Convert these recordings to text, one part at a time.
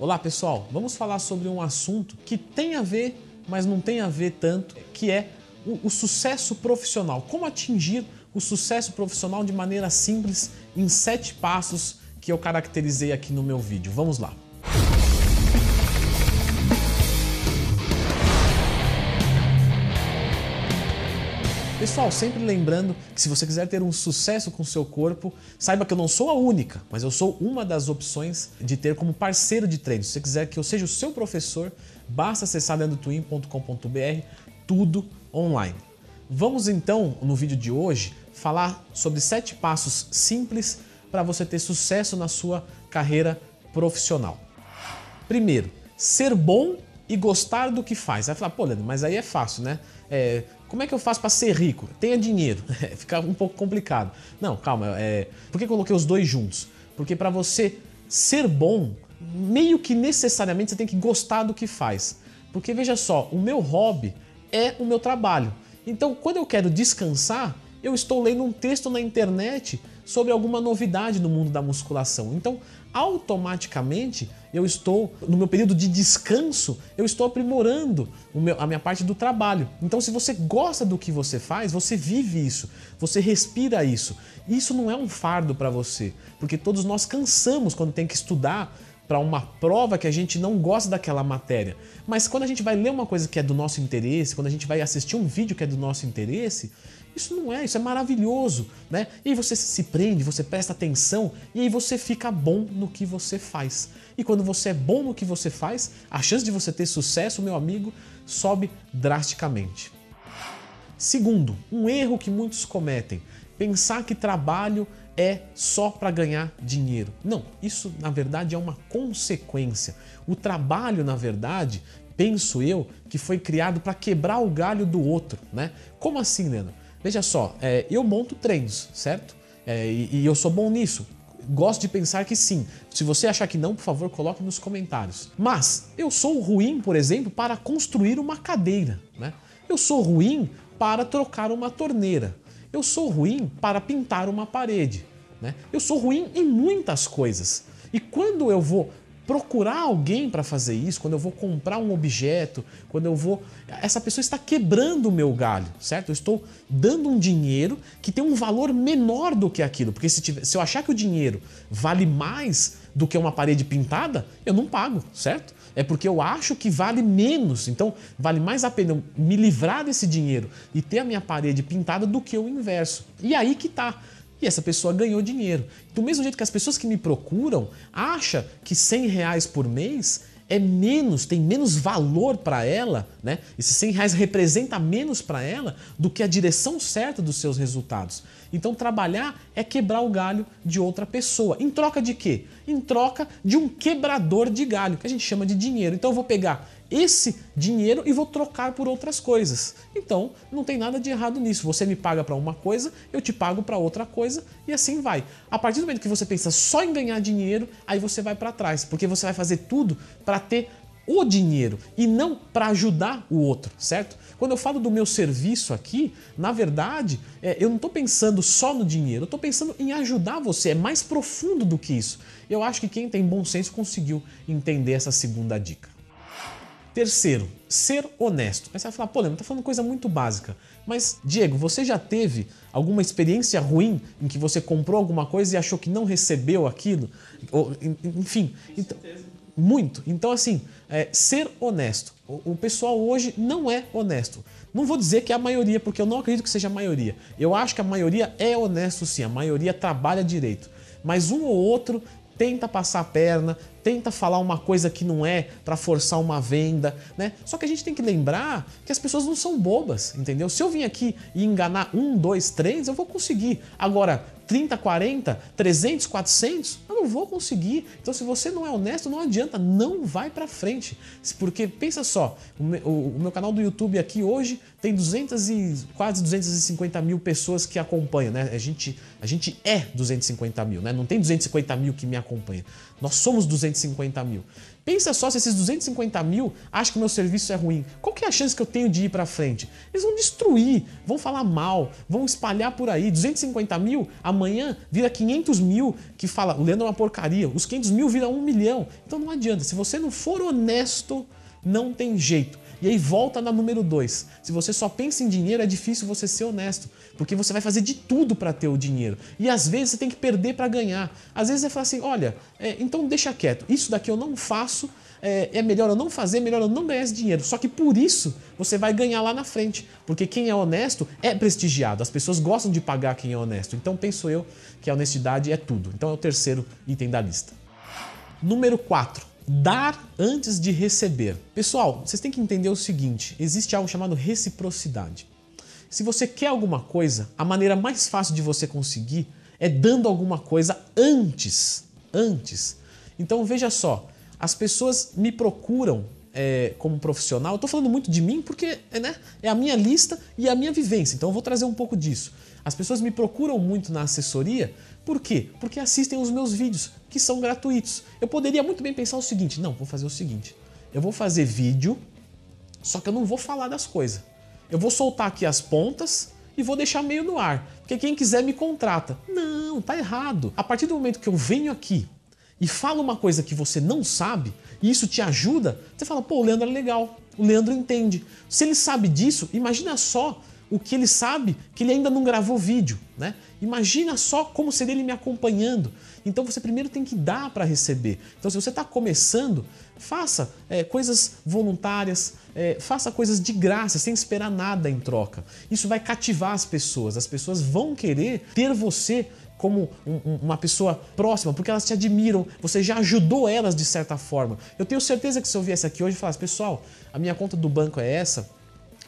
Olá pessoal, vamos falar sobre um assunto que tem a ver, mas não tem a ver tanto, que é o, o sucesso profissional. Como atingir o sucesso profissional de maneira simples em sete passos que eu caracterizei aqui no meu vídeo. Vamos lá. Pessoal, sempre lembrando que se você quiser ter um sucesso com o seu corpo, saiba que eu não sou a única, mas eu sou uma das opções de ter como parceiro de treino. Se você quiser que eu seja o seu professor, basta acessar leandrotwin.com.br, tudo online. Vamos então, no vídeo de hoje, falar sobre sete passos simples para você ter sucesso na sua carreira profissional. Primeiro, ser bom e gostar do que faz. Vai falar, pô, Leandro, mas aí é fácil, né? É, como é que eu faço para ser rico? Tenha dinheiro. Fica um pouco complicado. Não, calma. É... Por que coloquei os dois juntos? Porque para você ser bom, meio que necessariamente você tem que gostar do que faz. Porque veja só, o meu hobby é o meu trabalho. Então, quando eu quero descansar, eu estou lendo um texto na internet sobre alguma novidade no mundo da musculação. Então, automaticamente, eu estou, no meu período de descanso, eu estou aprimorando meu, a minha parte do trabalho. Então, se você gosta do que você faz, você vive isso, você respira isso. Isso não é um fardo para você, porque todos nós cansamos quando tem que estudar para uma prova que a gente não gosta daquela matéria. Mas quando a gente vai ler uma coisa que é do nosso interesse, quando a gente vai assistir um vídeo que é do nosso interesse, isso não é, isso é maravilhoso, né? E aí você se prende, você presta atenção e aí você fica bom no que você faz. E quando você é bom no que você faz, a chance de você ter sucesso, meu amigo, sobe drasticamente. Segundo, um erro que muitos cometem, pensar que trabalho é só para ganhar dinheiro. Não, isso na verdade é uma consequência. O trabalho, na verdade, penso eu, que foi criado para quebrar o galho do outro, né? Como assim, Leandro? Veja só, é, eu monto treinos, certo? É, e, e eu sou bom nisso. Gosto de pensar que sim. Se você achar que não, por favor, coloque nos comentários. Mas eu sou ruim, por exemplo, para construir uma cadeira. Né? Eu sou ruim para trocar uma torneira. Eu sou ruim para pintar uma parede. Né? Eu sou ruim em muitas coisas. E quando eu vou procurar alguém para fazer isso, quando eu vou comprar um objeto, quando eu vou. Essa pessoa está quebrando o meu galho, certo? Eu estou dando um dinheiro que tem um valor menor do que aquilo. Porque se, tiver, se eu achar que o dinheiro vale mais do que uma parede pintada, eu não pago, certo? É porque eu acho que vale menos. Então, vale mais a pena me livrar desse dinheiro e ter a minha parede pintada do que o inverso. E aí que tá e essa pessoa ganhou dinheiro. Do mesmo jeito que as pessoas que me procuram acham que 100 reais por mês é menos, tem menos valor para ela, né? Esses 100 reais representa menos para ela do que a direção certa dos seus resultados. Então trabalhar é quebrar o galho de outra pessoa. Em troca de quê? Em troca de um quebrador de galho, que a gente chama de dinheiro. Então eu vou pegar esse dinheiro e vou trocar por outras coisas. Então, não tem nada de errado nisso. Você me paga para uma coisa, eu te pago para outra coisa e assim vai. A partir do momento que você pensa só em ganhar dinheiro, aí você vai para trás, porque você vai fazer tudo para ter o dinheiro e não para ajudar o outro, certo? Quando eu falo do meu serviço aqui, na verdade, é, eu não estou pensando só no dinheiro, eu estou pensando em ajudar você, é mais profundo do que isso. Eu acho que quem tem bom senso conseguiu entender essa segunda dica. Terceiro, ser honesto. Aí você vai falar, pô, Leandro, tá falando coisa muito básica. Mas, Diego, você já teve alguma experiência ruim em que você comprou alguma coisa e achou que não recebeu aquilo? Ou, enfim, então, muito. Então, assim, é, ser honesto. O, o pessoal hoje não é honesto. Não vou dizer que é a maioria, porque eu não acredito que seja a maioria. Eu acho que a maioria é honesto sim, a maioria trabalha direito. Mas um ou outro tenta passar a perna, tenta falar uma coisa que não é para forçar uma venda, né? Só que a gente tem que lembrar que as pessoas não são bobas, entendeu? Se eu vim aqui e enganar um, dois, três, eu vou conseguir. Agora, 30, 40, 300, 400, eu não vou conseguir. Então, se você não é honesto, não adianta, não vai para frente. Porque pensa só, o meu, canal do YouTube aqui hoje tem 200 e quase 250 mil pessoas que acompanham, né? A gente A gente é 250 mil, né? Não tem 250 mil que me acompanha. Nós somos 250 mil. Pensa só se esses 250 mil acham que meu serviço é ruim. Qual que é a chance que eu tenho de ir para frente? Eles vão destruir, vão falar mal, vão espalhar por aí. 250 mil, amanhã vira 500 mil que fala, o Leandro é uma porcaria. Os 500 mil vira 1 milhão. Então não adianta. Se você não for honesto, não tem jeito. E aí volta na número 2. Se você só pensa em dinheiro, é difícil você ser honesto, porque você vai fazer de tudo para ter o dinheiro. E às vezes você tem que perder para ganhar. Às vezes você fala assim: olha, é, então deixa quieto, isso daqui eu não faço, é, é, melhor eu não fazer, melhor eu não ganhar esse dinheiro. Só que por isso você vai ganhar lá na frente, porque quem é honesto é prestigiado. As pessoas gostam de pagar quem é honesto. Então penso eu que a honestidade é tudo. Então é o terceiro item da lista. Número 4 dar antes de receber. Pessoal, vocês têm que entender o seguinte: existe algo chamado reciprocidade. Se você quer alguma coisa, a maneira mais fácil de você conseguir é dando alguma coisa antes. Antes. Então veja só, as pessoas me procuram é, como profissional. Estou falando muito de mim porque né, é a minha lista e a minha vivência. Então eu vou trazer um pouco disso. As pessoas me procuram muito na assessoria por quê? Porque assistem os meus vídeos, que são gratuitos. Eu poderia muito bem pensar o seguinte: não, vou fazer o seguinte. Eu vou fazer vídeo, só que eu não vou falar das coisas. Eu vou soltar aqui as pontas e vou deixar meio no ar. Porque quem quiser me contrata. Não, tá errado. A partir do momento que eu venho aqui e falo uma coisa que você não sabe, e isso te ajuda, você fala, pô, o Leandro é legal, o Leandro entende. Se ele sabe disso, imagina só o que ele sabe que ele ainda não gravou vídeo, né? Imagina só como seria ele me acompanhando. Então você primeiro tem que dar para receber. Então se você está começando, faça é, coisas voluntárias, é, faça coisas de graça, sem esperar nada em troca. Isso vai cativar as pessoas. As pessoas vão querer ter você como um, uma pessoa próxima, porque elas te admiram, você já ajudou elas de certa forma. Eu tenho certeza que se eu viesse aqui hoje e falasse, pessoal, a minha conta do banco é essa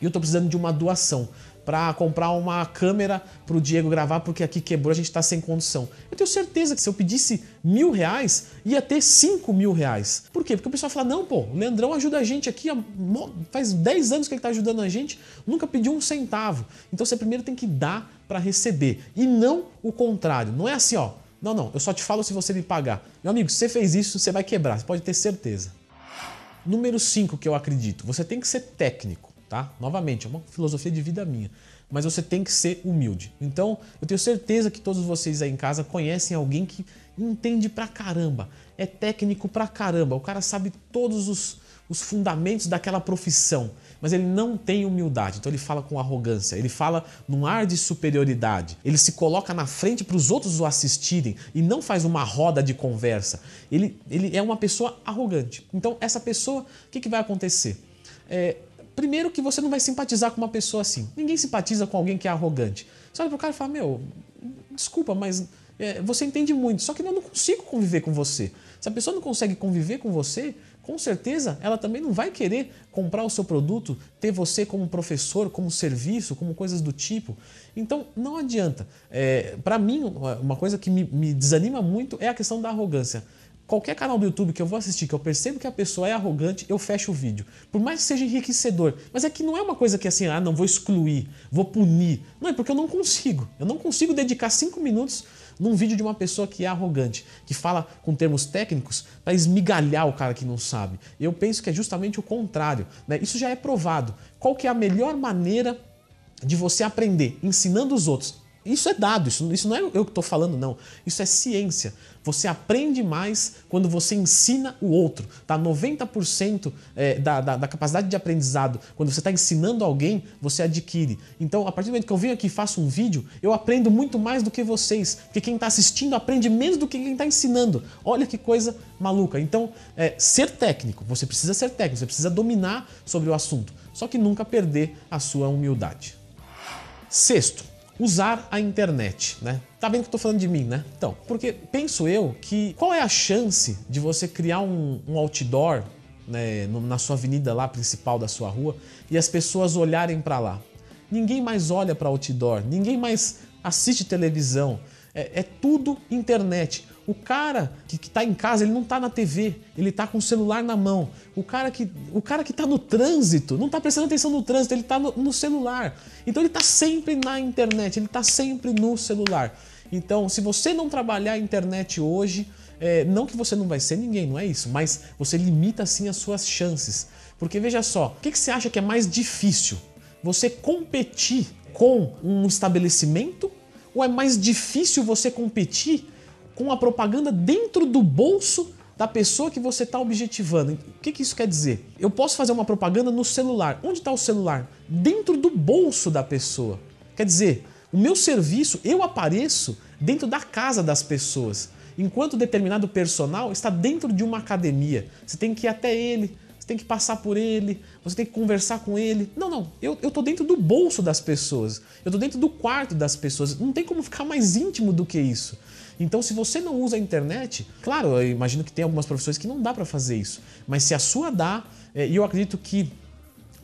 e eu estou precisando de uma doação para comprar uma câmera para o Diego gravar, porque aqui quebrou, a gente está sem condição. Eu tenho certeza que se eu pedisse mil reais, ia ter cinco mil reais. Por quê? Porque o pessoal fala, não, pô, o Leandrão ajuda a gente aqui, faz 10 anos que ele está ajudando a gente, nunca pediu um centavo. Então você primeiro tem que dar para receber, e não o contrário. Não é assim, ó, não, não, eu só te falo se você me pagar. Meu amigo, se você fez isso, você vai quebrar, você pode ter certeza. Número 5 que eu acredito, você tem que ser técnico tá? Novamente, é uma filosofia de vida minha. Mas você tem que ser humilde. Então, eu tenho certeza que todos vocês aí em casa conhecem alguém que entende pra caramba, é técnico pra caramba, o cara sabe todos os, os fundamentos daquela profissão, mas ele não tem humildade, então ele fala com arrogância, ele fala num ar de superioridade, ele se coloca na frente para os outros o assistirem e não faz uma roda de conversa. Ele, ele é uma pessoa arrogante. Então, essa pessoa, o que, que vai acontecer? É, Primeiro que você não vai simpatizar com uma pessoa assim. Ninguém simpatiza com alguém que é arrogante. Você olha pro cara e fala, meu, desculpa, mas é, você entende muito, só que eu não consigo conviver com você. Se a pessoa não consegue conviver com você, com certeza ela também não vai querer comprar o seu produto, ter você como professor, como serviço, como coisas do tipo. Então não adianta. É, para mim, uma coisa que me, me desanima muito é a questão da arrogância. Qualquer canal do YouTube que eu vou assistir, que eu percebo que a pessoa é arrogante, eu fecho o vídeo. Por mais que seja enriquecedor. Mas é que não é uma coisa que assim, ah, não, vou excluir, vou punir. Não, é porque eu não consigo. Eu não consigo dedicar cinco minutos num vídeo de uma pessoa que é arrogante, que fala com termos técnicos para esmigalhar o cara que não sabe. Eu penso que é justamente o contrário. Né? Isso já é provado. Qual que é a melhor maneira de você aprender? Ensinando os outros. Isso é dado, isso, isso não é eu que estou falando, não. Isso é ciência. Você aprende mais quando você ensina o outro. Tá? 90% é, da, da, da, capacidade de aprendizado, quando você está ensinando alguém, você adquire. Então, a partir do momento que eu venho aqui e faço um vídeo, eu aprendo muito mais do que vocês. Porque quem está assistindo aprende menos do que quem está ensinando. Olha que coisa maluca. Então, é, ser técnico, você precisa ser técnico, você precisa dominar sobre o assunto. Só que nunca perder a sua humildade. Sexto, usar a internet, né? Tá vendo que eu tô falando de mim, né? Então, porque penso eu que qual é a chance de você criar um, um outdoor né, na sua avenida lá principal da sua rua e as pessoas olharem para lá? Ninguém mais olha para outdoor, ninguém mais assiste televisão. É, é tudo internet. O cara que, está em casa, ele não está na TV, ele está com o celular na mão. O cara que o cara que está no trânsito, não está prestando atenção no trânsito, ele está no, no, celular. Então ele está sempre na internet, ele está sempre no celular. Então, se você não trabalhar a internet hoje, é, não que você não vai ser ninguém, não é isso, mas você limita assim as suas chances. Porque veja só, o que, que você acha que é mais difícil? Você competir com um estabelecimento ou é mais difícil você competir com a propaganda dentro do bolso da pessoa que você está objetivando. O que, que isso quer dizer? Eu posso fazer uma propaganda no celular. Onde está o celular? Dentro do bolso da pessoa. Quer dizer, o meu serviço, eu apareço dentro da casa das pessoas. Enquanto determinado personal está dentro de uma academia. Você tem que ir até ele, você tem que passar por ele, você tem que conversar com ele. Não, não, eu, tô dentro do bolso das pessoas, eu tô dentro do quarto das pessoas. Não tem como ficar mais íntimo do que isso. Então, se você não usa a internet, claro, eu imagino que tem algumas profissões que não dá para fazer isso, mas se a sua dá, é, e eu acredito que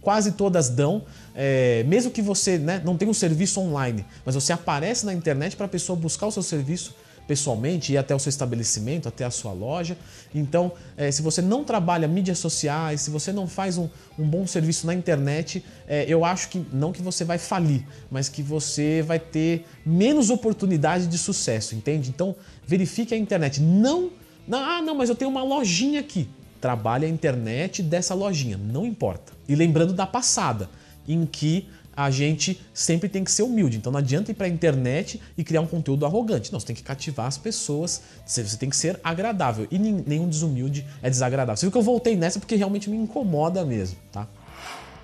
quase todas dão, é, mesmo que você né, não tenha um serviço online, mas você aparece na internet para a pessoa buscar o seu serviço, pessoalmente, ir até o seu estabelecimento, até a sua loja. Então, é, se você não trabalha mídias sociais, se você não faz um, um bom serviço na internet, é, eu acho que não que você vai falir, mas que você vai ter menos oportunidade de sucesso, entende? Então, verifique a internet. Não, não ah, não, mas eu tenho uma lojinha aqui. Trabalhe a internet dessa lojinha, não importa. E lembrando da passada, em que a gente sempre tem que ser humilde. Então não adianta ir para a internet e criar um conteúdo arrogante. Não, você tem que cativar as pessoas, você tem que ser agradável. E nenhum desumilde é desagradável. Você viu que eu voltei nessa porque realmente me incomoda mesmo, tá?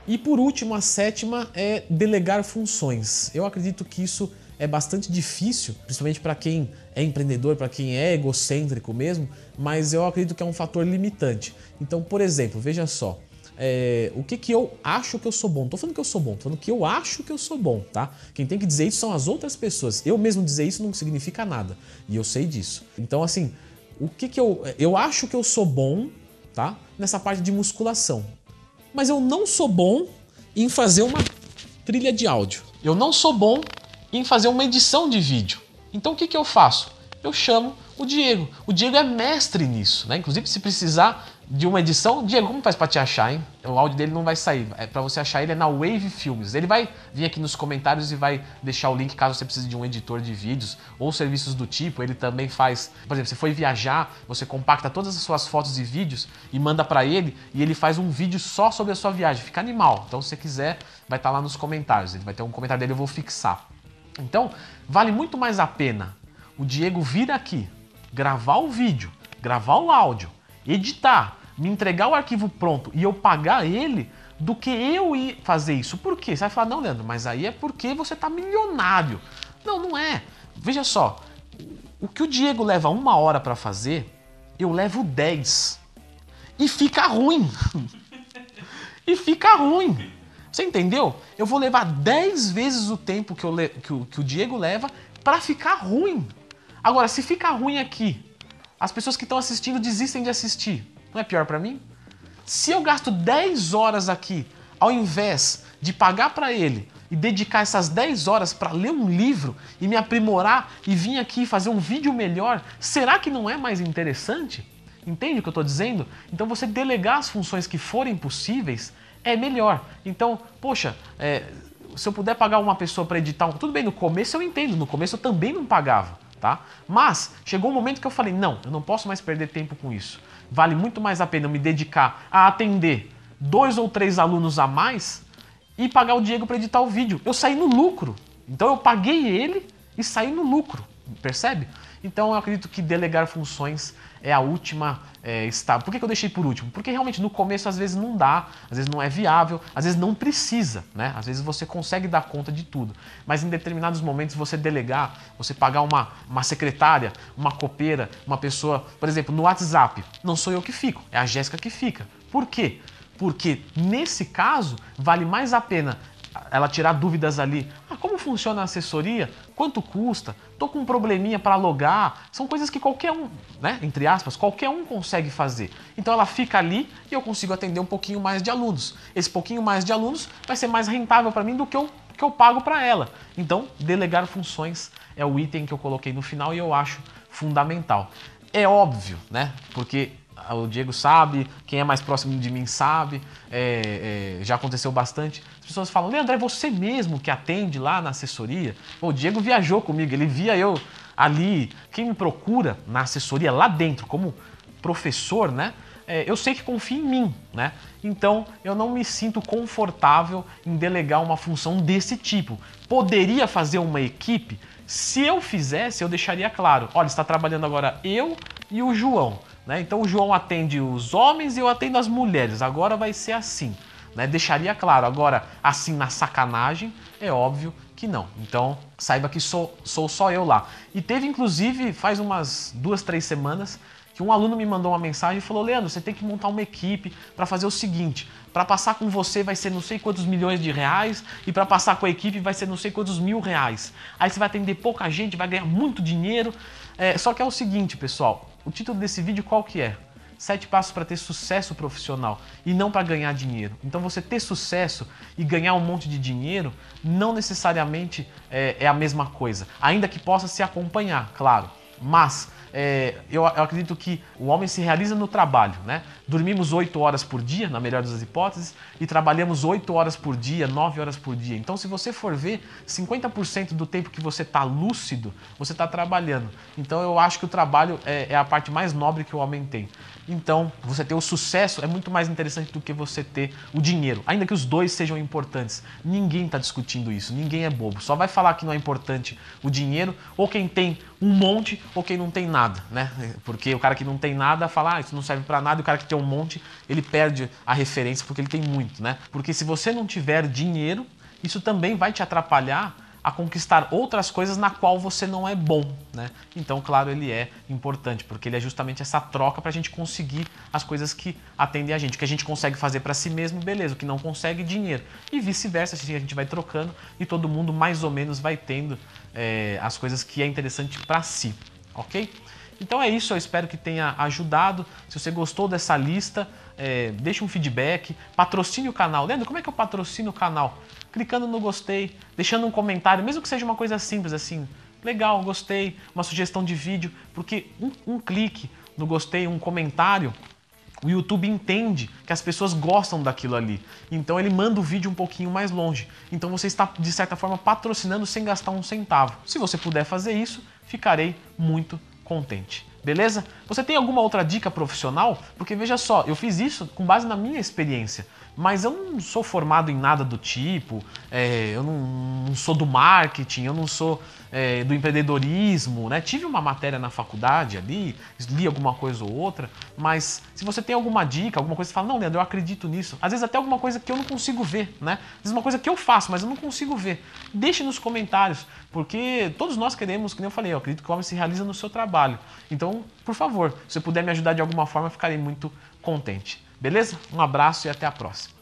E por último, a sétima é delegar funções. Eu acredito que isso é bastante difícil, principalmente para quem é empreendedor, para quem é egocêntrico mesmo, mas eu acredito que é um fator limitante. Então, por exemplo, veja só, é, o que, que eu acho que eu sou bom. Não tô falando que eu sou bom, tô falando que eu acho que eu sou bom, tá? Quem tem que dizer isso são as outras pessoas. Eu mesmo dizer isso não significa nada. E eu sei disso. Então, assim, o que que eu. Eu acho que eu sou bom, tá? Nessa parte de musculação. Mas eu não sou bom em fazer uma trilha de áudio. Eu não sou bom em fazer uma edição de vídeo. Então o que, que eu faço? Eu chamo o Diego. O Diego é mestre nisso, né? Inclusive, se precisar de uma edição. Diego, como faz para te achar, hein? O áudio dele não vai sair. É para você achar ele é na Wave Filmes. Ele vai vir aqui nos comentários e vai deixar o link caso você precise de um editor de vídeos ou serviços do tipo. Ele também faz, por exemplo, você foi viajar, você compacta todas as suas fotos e vídeos e manda para ele e ele faz um vídeo só sobre a sua viagem. Fica animal. Então, se você quiser, vai estar tá lá nos comentários. Ele vai ter um comentário dele, eu vou fixar. Então, vale muito mais a pena o Diego vir aqui, gravar o vídeo, gravar o áudio, editar, me entregar o arquivo pronto e eu pagar ele do que eu ir fazer isso. Por quê? Você vai falar, não, Leandro, mas aí é porque você está milionário. Não, não é. Veja só, o que o Diego leva uma hora para fazer, eu levo 10. E fica ruim. e fica ruim. Você entendeu? Eu vou levar 10 vezes o tempo que, eu que, o, que o Diego leva para ficar ruim. Agora, se ficar ruim aqui, as pessoas que estão assistindo desistem de assistir. Não é pior para mim? Se eu gasto 10 horas aqui, ao invés de pagar para ele e dedicar essas 10 horas para ler um livro e me aprimorar e vir aqui fazer um vídeo melhor, será que não é mais interessante? Entende o que eu estou dizendo? Então você delegar as funções que forem possíveis é melhor. Então, poxa, é, se eu puder pagar uma pessoa para editar um. Tudo bem, no começo eu entendo, no começo eu também não pagava, tá? Mas chegou um momento que eu falei: não, eu não posso mais perder tempo com isso vale muito mais a pena eu me dedicar a atender dois ou três alunos a mais e pagar o Diego para editar o vídeo. Eu saí no lucro. Então eu paguei ele e saí no lucro. Percebe? Então eu acredito que delegar funções é a última é, estágio. Por que, que eu deixei por último? Porque realmente no começo às vezes não dá, às vezes não é viável, às vezes não precisa, né? Às vezes você consegue dar conta de tudo. Mas em determinados momentos você delegar, você pagar uma, uma secretária, uma copeira, uma pessoa, por exemplo, no WhatsApp, não sou eu que fico, é a Jéssica que fica. Por quê? Porque nesse caso vale mais a pena ela tirar dúvidas ali. Ah, como funciona a assessoria? Quanto custa? Tô com um probleminha para logar. São coisas que qualquer um, né, entre aspas, qualquer um consegue fazer. Então ela fica ali e eu consigo atender um pouquinho mais de alunos. Esse pouquinho mais de alunos vai ser mais rentável para mim do que eu que eu pago para ela. Então, delegar funções é o item que eu coloquei no final e eu acho fundamental. É óbvio, né? Porque o Diego sabe, quem é mais próximo de mim sabe, é, é, já aconteceu bastante. As pessoas falam, Leandro, é você mesmo que atende lá na assessoria? Pô, o Diego viajou comigo, ele via eu ali, quem me procura na assessoria lá dentro, como professor, né? É, eu sei que confia em mim, né? Então eu não me sinto confortável em delegar uma função desse tipo. Poderia fazer uma equipe? Se eu fizesse, eu deixaria claro: olha, está trabalhando agora eu e o João. Né? Então o João atende os homens e eu atendo as mulheres. Agora vai ser assim. Né? Deixaria claro. Agora, assim na sacanagem, é óbvio que não. Então, saiba que sou, sou só eu lá. E teve, inclusive, faz umas duas, três semanas, que um aluno me mandou uma mensagem e falou: Leandro, você tem que montar uma equipe para fazer o seguinte: para passar com você vai ser não sei quantos milhões de reais e para passar com a equipe vai ser não sei quantos mil reais. Aí você vai atender pouca gente, vai ganhar muito dinheiro. É, só que é o seguinte, pessoal: o título desse vídeo qual que é? Sete passos para ter sucesso profissional e não para ganhar dinheiro. Então você ter sucesso e ganhar um monte de dinheiro não necessariamente é, é a mesma coisa, ainda que possa se acompanhar, claro. Mas é, eu, eu, acredito que o homem se realiza no trabalho, né? Dormimos 8 horas por dia, na melhor das hipóteses, e trabalhamos 8 horas por dia, 9 horas por dia. Então, se você for ver, 50% do tempo que você está lúcido, você está trabalhando. Então, eu acho que o trabalho é, é a parte mais nobre que o homem tem. Então, você ter o sucesso é muito mais interessante do que você ter o dinheiro, ainda que os dois sejam importantes. Ninguém está discutindo isso, ninguém é bobo. Só vai falar que não é importante o dinheiro, ou quem tem um monte, ou quem não tem nada, né? Porque o cara que não tem nada fala, ah, isso não serve para nada, e o cara que tem um monte, ele perde a referência porque ele tem muito, né? Porque se você não tiver dinheiro, isso também vai te atrapalhar a conquistar outras coisas na qual você não é bom, né? Então, claro, ele é importante, porque ele é justamente essa troca para a gente conseguir as coisas que atendem a gente. O que a gente consegue fazer para si mesmo, beleza. O que não consegue, dinheiro. E vice-versa, assim, a gente vai trocando e todo mundo mais ou menos vai tendo é, as coisas que é interessante para si, ok? Então é isso, eu espero que tenha ajudado. Se você gostou dessa lista, é, deixe um feedback, patrocine o canal. Leandro, como é que eu patrocino o canal? Clicando no gostei, deixando um comentário, mesmo que seja uma coisa simples assim. Legal, gostei, uma sugestão de vídeo, porque um, um clique no gostei, um comentário, o YouTube entende que as pessoas gostam daquilo ali. Então ele manda o vídeo um pouquinho mais longe. Então você está, de certa forma, patrocinando sem gastar um centavo. Se você puder fazer isso, ficarei muito contente. Beleza? Você tem alguma outra dica profissional? Porque veja só, eu fiz isso com base na minha experiência, mas eu não sou formado em nada do tipo, é, eu não, não, sou do marketing, eu não sou é, do empreendedorismo, né? Tive uma matéria na faculdade ali, li alguma coisa ou outra, mas se você tem alguma dica, alguma coisa, você fala, não, Leandro, eu acredito nisso. Às vezes até alguma coisa que eu não consigo ver, né? Às vezes uma coisa que eu faço, mas eu não consigo ver. Deixe nos comentários, porque todos nós queremos, que nem eu falei, eu acredito que o homem se realiza no seu trabalho. Então, por favor, se você puder me ajudar de alguma forma, eu ficarei muito contente. Beleza? Um abraço e até a próxima.